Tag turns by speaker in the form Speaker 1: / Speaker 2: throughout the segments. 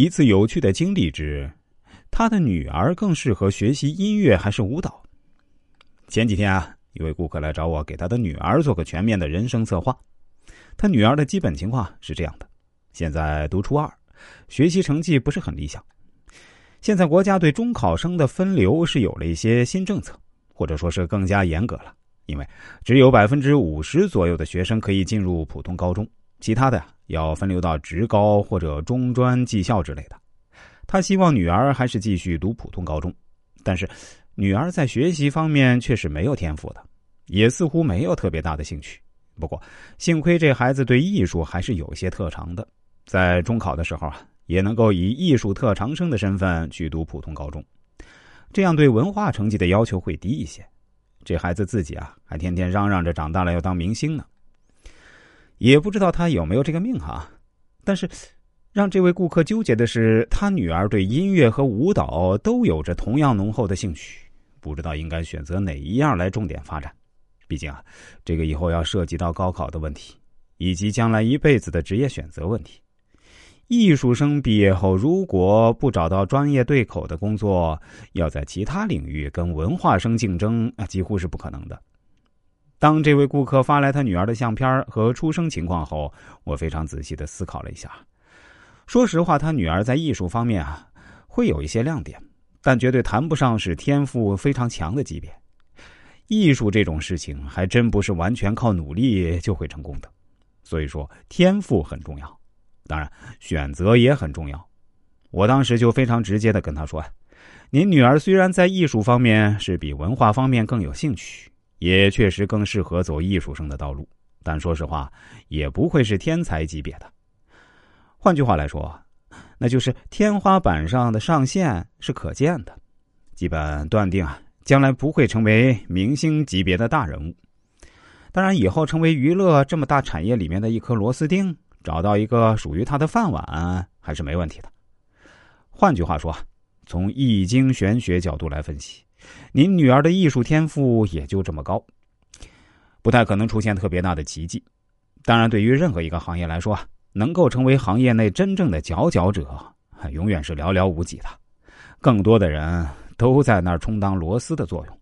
Speaker 1: 一次有趣的经历之，他的女儿更适合学习音乐还是舞蹈？前几天啊，一位顾客来找我，给他的女儿做个全面的人生策划。他女儿的基本情况是这样的：现在读初二，学习成绩不是很理想。现在国家对中考生的分流是有了一些新政策，或者说是更加严格了，因为只有百分之五十左右的学生可以进入普通高中。其他的要分流到职高或者中专技校之类的。他希望女儿还是继续读普通高中，但是女儿在学习方面却是没有天赋的，也似乎没有特别大的兴趣。不过幸亏这孩子对艺术还是有些特长的，在中考的时候啊，也能够以艺术特长生的身份去读普通高中，这样对文化成绩的要求会低一些。这孩子自己啊，还天天嚷嚷着长大了要当明星呢。也不知道他有没有这个命哈，但是让这位顾客纠结的是，他女儿对音乐和舞蹈都有着同样浓厚的兴趣，不知道应该选择哪一样来重点发展。毕竟啊，这个以后要涉及到高考的问题，以及将来一辈子的职业选择问题。艺术生毕业后，如果不找到专业对口的工作，要在其他领域跟文化生竞争啊，几乎是不可能的。当这位顾客发来他女儿的相片和出生情况后，我非常仔细的思考了一下。说实话，他女儿在艺术方面啊，会有一些亮点，但绝对谈不上是天赋非常强的级别。艺术这种事情还真不是完全靠努力就会成功的，所以说天赋很重要，当然选择也很重要。我当时就非常直接的跟他说：“您女儿虽然在艺术方面是比文化方面更有兴趣。”也确实更适合走艺术生的道路，但说实话，也不会是天才级别的。换句话来说，那就是天花板上的上限是可见的，基本断定啊，将来不会成为明星级别的大人物。当然，以后成为娱乐这么大产业里面的一颗螺丝钉，找到一个属于他的饭碗还是没问题的。换句话说，从易经玄学角度来分析。您女儿的艺术天赋也就这么高，不太可能出现特别大的奇迹。当然，对于任何一个行业来说，能够成为行业内真正的佼佼者，永远是寥寥无几的。更多的人都在那儿充当螺丝的作用。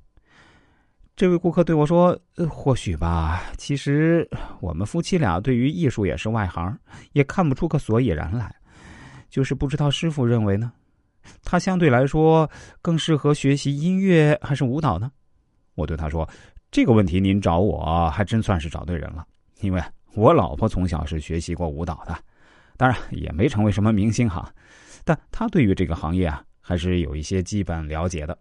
Speaker 1: 这位顾客对我说：“或许吧，其实我们夫妻俩对于艺术也是外行，也看不出个所以然来，就是不知道师傅认为呢？”他相对来说更适合学习音乐还是舞蹈呢？我对他说：“这个问题您找我还真算是找对人了，因为我老婆从小是学习过舞蹈的，当然也没成为什么明星哈，但她对于这个行业啊还是有一些基本了解的。